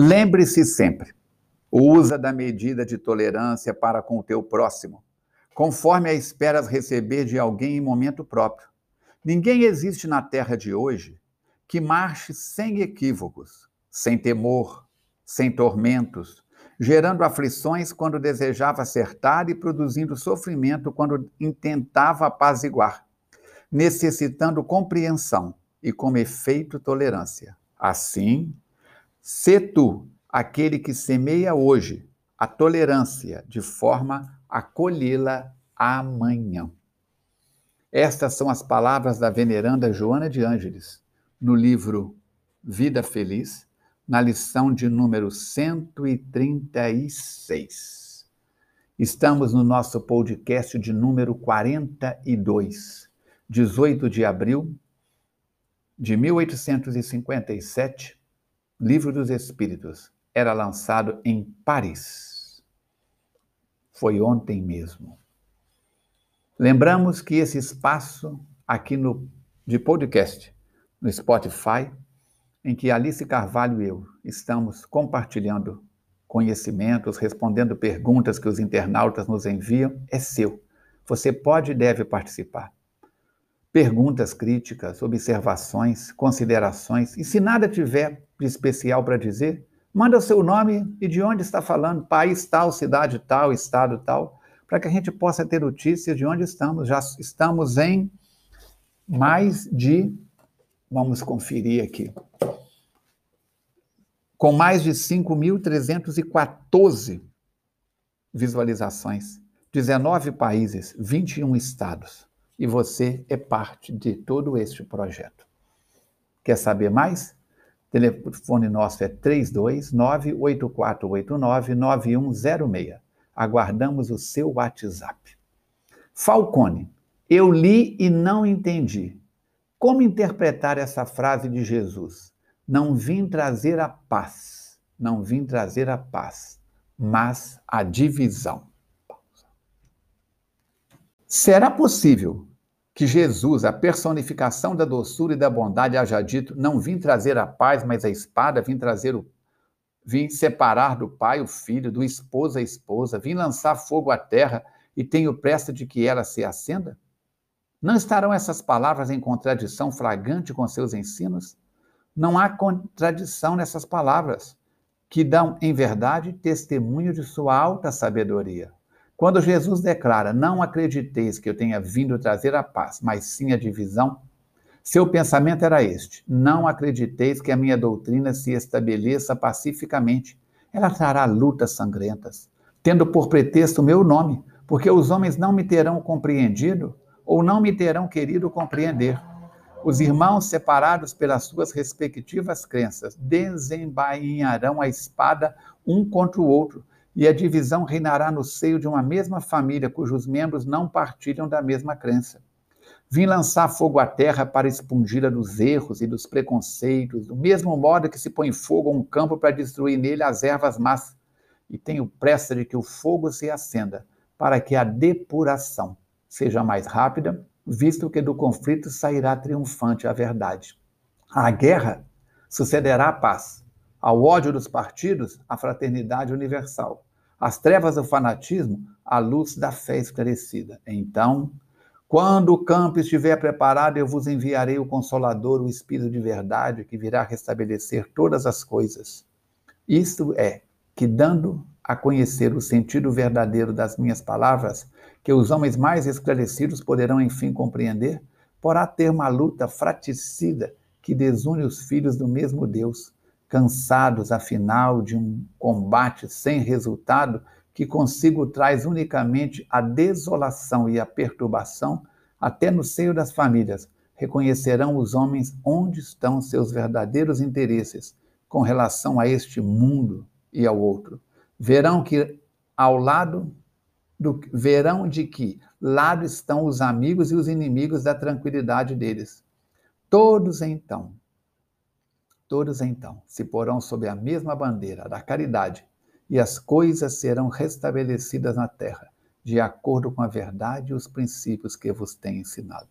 Lembre-se sempre, usa da medida de tolerância para com o teu próximo, conforme a esperas receber de alguém em momento próprio. Ninguém existe na terra de hoje que marche sem equívocos, sem temor, sem tormentos, gerando aflições quando desejava acertar e produzindo sofrimento quando intentava apaziguar, necessitando compreensão e, como efeito, tolerância. Assim, se tu aquele que semeia hoje a tolerância de forma a colhê-la amanhã. Estas são as palavras da veneranda Joana de Ângeles, no livro Vida Feliz, na lição de número 136. Estamos no nosso podcast de número 42, 18 de abril de 1857, Livro dos Espíritos, era lançado em Paris. Foi ontem mesmo. Lembramos que esse espaço aqui no de podcast, no Spotify, em que Alice Carvalho e eu estamos compartilhando conhecimentos, respondendo perguntas que os internautas nos enviam, é seu. Você pode e deve participar. Perguntas críticas, observações, considerações, e se nada tiver de especial para dizer, manda o seu nome e de onde está falando, país tal, cidade tal, estado tal, para que a gente possa ter notícias de onde estamos. Já estamos em mais de Vamos conferir aqui. Com mais de 5.314 visualizações, 19 países, 21 estados. E você é parte de todo este projeto. Quer saber mais? O telefone nosso é 329-8489-9106. Aguardamos o seu WhatsApp. Falcone, eu li e não entendi. Como interpretar essa frase de Jesus? Não vim trazer a paz, não vim trazer a paz, mas a divisão. Será possível que Jesus, a personificação da doçura e da bondade, haja dito: Não vim trazer a paz, mas a espada, vim trazer o. Vim separar do pai o filho, do esposo a esposa, vim lançar fogo à terra e tenho pressa de que ela se acenda? Não estarão essas palavras em contradição flagrante com seus ensinos? Não há contradição nessas palavras, que dão, em verdade, testemunho de sua alta sabedoria. Quando Jesus declara: Não acrediteis que eu tenha vindo trazer a paz, mas sim a divisão, seu pensamento era este: Não acrediteis que a minha doutrina se estabeleça pacificamente. Ela trará lutas sangrentas, tendo por pretexto o meu nome, porque os homens não me terão compreendido ou não me terão querido compreender. Os irmãos, separados pelas suas respectivas crenças, desembainharão a espada um contra o outro, e a divisão reinará no seio de uma mesma família, cujos membros não partilham da mesma crença. Vim lançar fogo à terra para expungi-la dos erros e dos preconceitos, do mesmo modo que se põe fogo a um campo para destruir nele as ervas más. E tenho pressa de que o fogo se acenda, para que a depuração seja mais rápida, visto que do conflito sairá triunfante a verdade. A guerra sucederá a paz, ao ódio dos partidos, a fraternidade universal, às trevas do fanatismo, a luz da fé esclarecida. Então, quando o campo estiver preparado, eu vos enviarei o Consolador, o Espírito de verdade, que virá restabelecer todas as coisas. Isto é, que dando a conhecer o sentido verdadeiro das minhas palavras, que os homens mais esclarecidos poderão enfim compreender, porá ter uma luta fraticida que desune os filhos do mesmo Deus, cansados, afinal, de um combate sem resultado que consigo traz unicamente a desolação e a perturbação, até no seio das famílias, reconhecerão os homens onde estão seus verdadeiros interesses com relação a este mundo e ao outro verão que ao lado do verão de que lado estão os amigos e os inimigos da tranquilidade deles. Todos então, todos então se porão sob a mesma bandeira da caridade, e as coisas serão restabelecidas na terra, de acordo com a verdade e os princípios que vos tenho ensinado.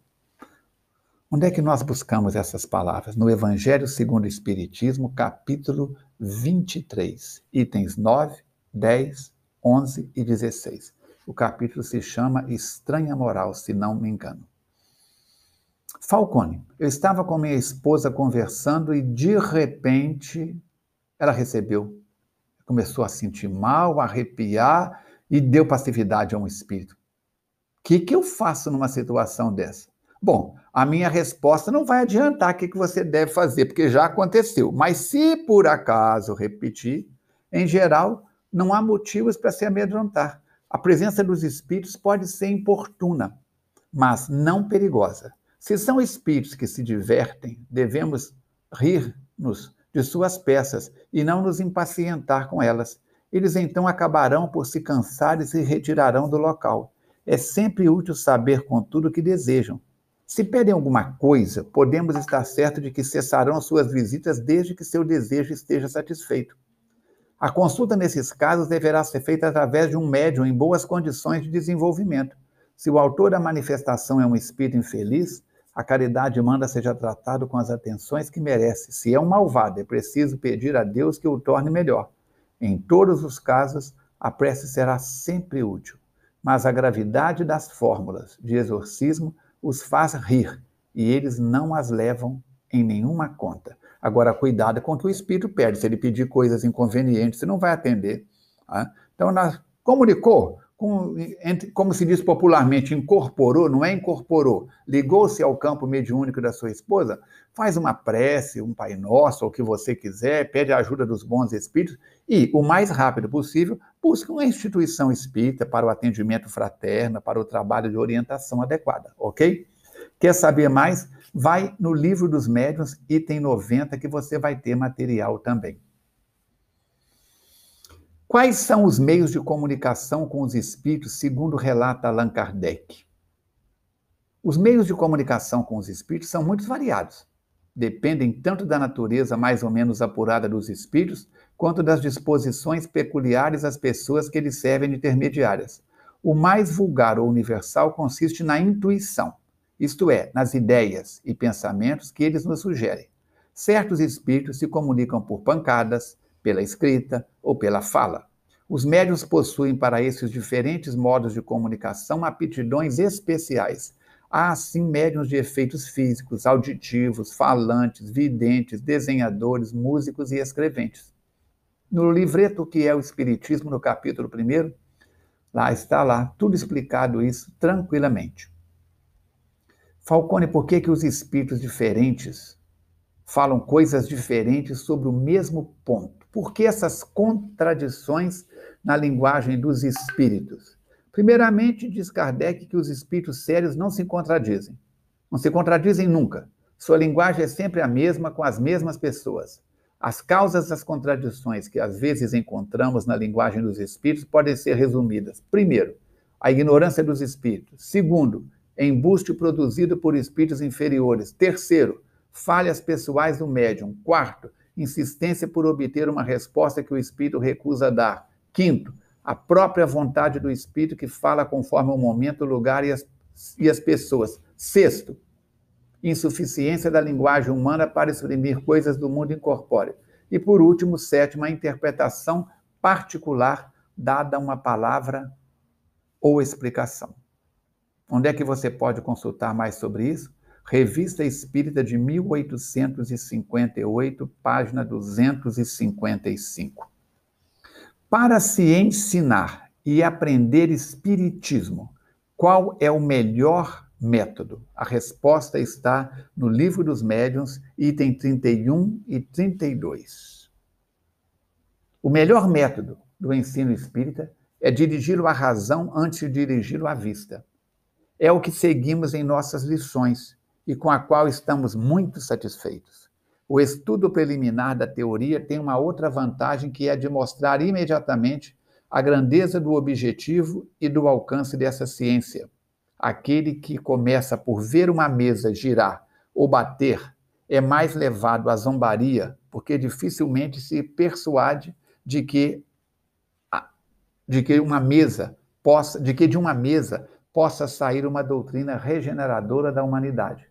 Onde é que nós buscamos essas palavras? No Evangelho segundo o Espiritismo, capítulo 23, itens 9, 10, 11 e 16. O capítulo se chama Estranha Moral, se não me engano. Falcone, eu estava com minha esposa conversando e de repente ela recebeu, começou a sentir mal, a arrepiar e deu passividade a um espírito. O que, que eu faço numa situação dessa? Bom, a minha resposta não vai adiantar o que, que você deve fazer, porque já aconteceu. Mas se por acaso repetir, em geral, não há motivos para se amedrontar. A presença dos espíritos pode ser importuna, mas não perigosa. Se são espíritos que se divertem, devemos rir-nos de suas peças e não nos impacientar com elas. Eles então acabarão por se cansar e se retirarão do local. É sempre útil saber, contudo, o que desejam. Se pedem alguma coisa, podemos estar certos de que cessarão suas visitas desde que seu desejo esteja satisfeito. A consulta nesses casos deverá ser feita através de um médium em boas condições de desenvolvimento. Se o autor da manifestação é um espírito infeliz, a caridade manda seja tratado com as atenções que merece. Se é um malvado, é preciso pedir a Deus que o torne melhor. Em todos os casos, a prece será sempre útil, mas a gravidade das fórmulas de exorcismo os faz rir e eles não as levam em nenhuma conta. Agora, cuidado com o que o espírito pede. Se ele pedir coisas inconvenientes, você não vai atender. Tá? Então, nós comunicou, como se diz popularmente, incorporou, não é incorporou, ligou-se ao campo mediúnico da sua esposa, faz uma prece, um Pai Nosso, ou o que você quiser, pede a ajuda dos bons espíritos e, o mais rápido possível, busca uma instituição espírita para o atendimento fraterno, para o trabalho de orientação adequada, ok? Quer saber mais? Vai no livro dos médiuns, item 90, que você vai ter material também. Quais são os meios de comunicação com os espíritos, segundo relata Allan Kardec? Os meios de comunicação com os espíritos são muito variados. Dependem tanto da natureza mais ou menos apurada dos espíritos, quanto das disposições peculiares às pessoas que lhes servem de intermediárias. O mais vulgar ou universal consiste na intuição, isto é, nas ideias e pensamentos que eles nos sugerem. Certos espíritos se comunicam por pancadas, pela escrita ou pela fala. Os médios possuem para esses diferentes modos de comunicação aptidões especiais. Há, assim, médiums de efeitos físicos, auditivos, falantes, videntes, desenhadores, músicos e escreventes. No livreto que é o Espiritismo, no capítulo 1, lá está lá, tudo explicado isso tranquilamente. Falcone, por que, que os espíritos diferentes falam coisas diferentes sobre o mesmo ponto? Por que essas contradições na linguagem dos espíritos? Primeiramente, diz Kardec que os espíritos sérios não se contradizem. Não se contradizem nunca. Sua linguagem é sempre a mesma com as mesmas pessoas. As causas das contradições que às vezes encontramos na linguagem dos espíritos podem ser resumidas. Primeiro, a ignorância dos espíritos. Segundo, embuste produzido por espíritos inferiores. Terceiro, falhas pessoais do médium. Quarto, insistência por obter uma resposta que o espírito recusa dar. Quinto, a própria vontade do espírito que fala conforme o momento, o lugar e as, e as pessoas. Sexto, insuficiência da linguagem humana para exprimir coisas do mundo incorpóreo. E por último, sétimo, a interpretação particular dada a uma palavra ou explicação. Onde é que você pode consultar mais sobre isso? Revista Espírita de 1858, página 255. Para se ensinar e aprender Espiritismo, qual é o melhor método? A resposta está no Livro dos Médiuns, item 31 e 32. O melhor método do ensino espírita é dirigi-lo à razão antes de dirigi-lo à vista. É o que seguimos em nossas lições e com a qual estamos muito satisfeitos. O estudo preliminar da teoria tem uma outra vantagem que é de mostrar imediatamente a grandeza do objetivo e do alcance dessa ciência. Aquele que começa por ver uma mesa girar ou bater é mais levado à zombaria, porque dificilmente se persuade de que de que uma mesa possa, de que de uma mesa possa sair uma doutrina regeneradora da humanidade.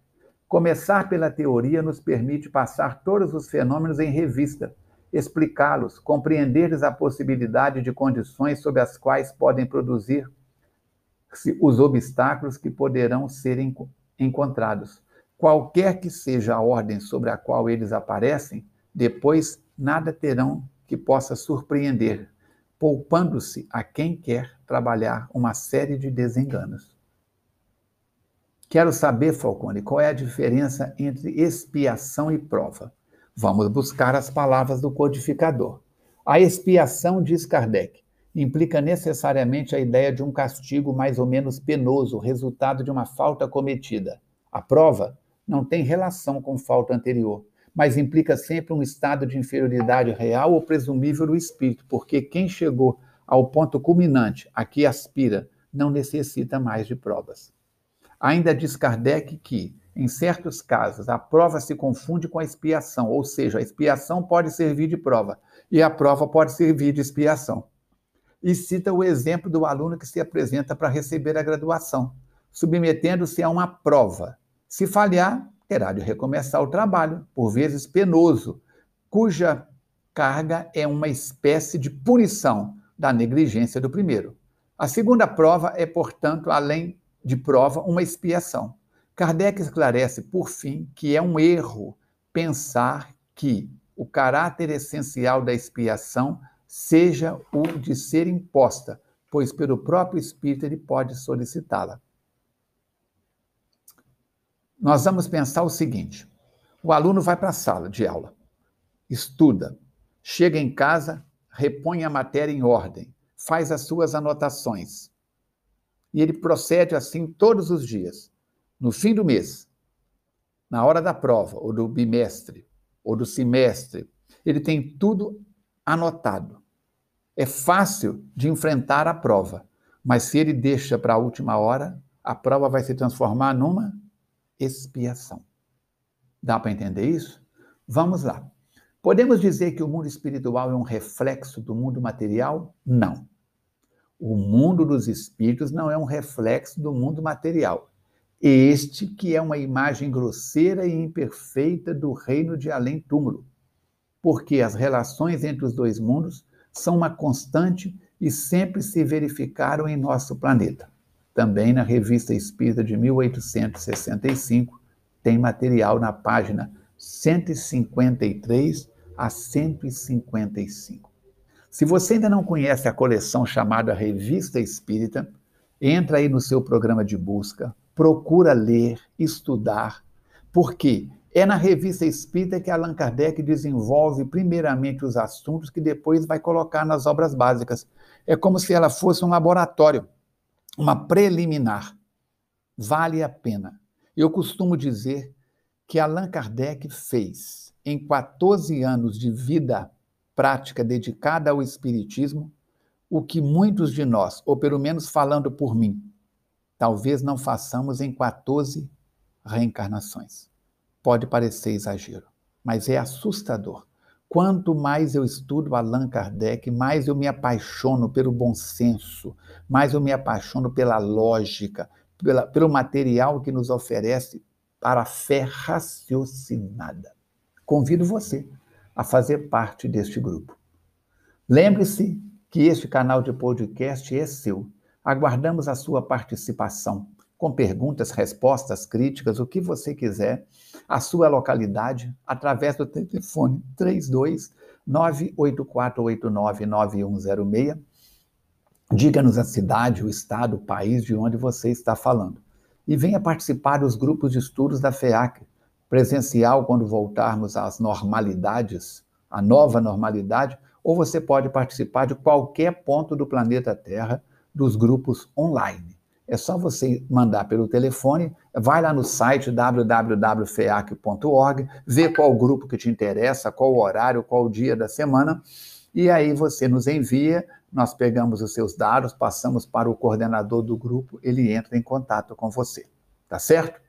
Começar pela teoria nos permite passar todos os fenômenos em revista, explicá-los, compreender a possibilidade de condições sob as quais podem produzir os obstáculos que poderão ser encontrados. Qualquer que seja a ordem sobre a qual eles aparecem, depois nada terão que possa surpreender, poupando-se a quem quer trabalhar uma série de desenganos. Quero saber, Falcone, qual é a diferença entre expiação e prova. Vamos buscar as palavras do codificador. A expiação, diz Kardec, implica necessariamente a ideia de um castigo mais ou menos penoso, resultado de uma falta cometida. A prova não tem relação com falta anterior, mas implica sempre um estado de inferioridade real ou presumível do espírito, porque quem chegou ao ponto culminante a que aspira não necessita mais de provas. Ainda diz Kardec que, em certos casos, a prova se confunde com a expiação, ou seja, a expiação pode servir de prova e a prova pode servir de expiação. E cita o exemplo do aluno que se apresenta para receber a graduação, submetendo-se a uma prova. Se falhar, terá de recomeçar o trabalho, por vezes penoso, cuja carga é uma espécie de punição da negligência do primeiro. A segunda prova é, portanto, além de prova uma expiação. Kardec esclarece, por fim, que é um erro pensar que o caráter essencial da expiação seja o de ser imposta, pois pelo próprio espírito ele pode solicitá-la. Nós vamos pensar o seguinte: o aluno vai para a sala de aula, estuda, chega em casa, repõe a matéria em ordem, faz as suas anotações, e ele procede assim todos os dias. No fim do mês, na hora da prova, ou do bimestre, ou do semestre, ele tem tudo anotado. É fácil de enfrentar a prova, mas se ele deixa para a última hora, a prova vai se transformar numa expiação. Dá para entender isso? Vamos lá. Podemos dizer que o mundo espiritual é um reflexo do mundo material? Não. O mundo dos espíritos não é um reflexo do mundo material. Este que é uma imagem grosseira e imperfeita do reino de além-túmulo. Porque as relações entre os dois mundos são uma constante e sempre se verificaram em nosso planeta. Também na Revista Espírita de 1865 tem material na página 153 a 155. Se você ainda não conhece a coleção chamada Revista Espírita, entra aí no seu programa de busca, procura ler, estudar, porque é na Revista Espírita que Allan Kardec desenvolve primeiramente os assuntos que depois vai colocar nas obras básicas. É como se ela fosse um laboratório, uma preliminar. Vale a pena. Eu costumo dizer que Allan Kardec fez, em 14 anos de vida prática dedicada ao Espiritismo, o que muitos de nós, ou pelo menos falando por mim, talvez não façamos em 14 reencarnações. Pode parecer exagero, mas é assustador. Quanto mais eu estudo Allan Kardec, mais eu me apaixono pelo bom senso, mais eu me apaixono pela lógica, pela, pelo material que nos oferece para a fé raciocinada. Convido você a fazer parte deste grupo. Lembre-se que este canal de podcast é seu. Aguardamos a sua participação, com perguntas, respostas, críticas, o que você quiser, a sua localidade, através do telefone 32 984899106. Diga-nos a cidade, o estado, o país de onde você está falando. E venha participar dos grupos de estudos da FEAC, presencial quando voltarmos às normalidades, a nova normalidade, ou você pode participar de qualquer ponto do planeta Terra dos grupos online. É só você mandar pelo telefone, vai lá no site www.feac.org, vê qual grupo que te interessa, qual horário, qual dia da semana, e aí você nos envia, nós pegamos os seus dados, passamos para o coordenador do grupo, ele entra em contato com você. Tá certo?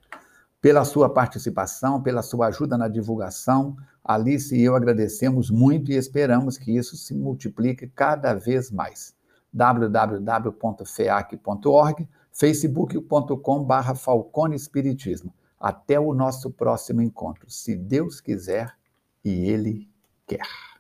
Pela sua participação, pela sua ajuda na divulgação. Alice e eu agradecemos muito e esperamos que isso se multiplique cada vez mais. www.feac.org, facebook.com.br Falcone Espiritismo. Até o nosso próximo encontro, se Deus quiser e Ele quer.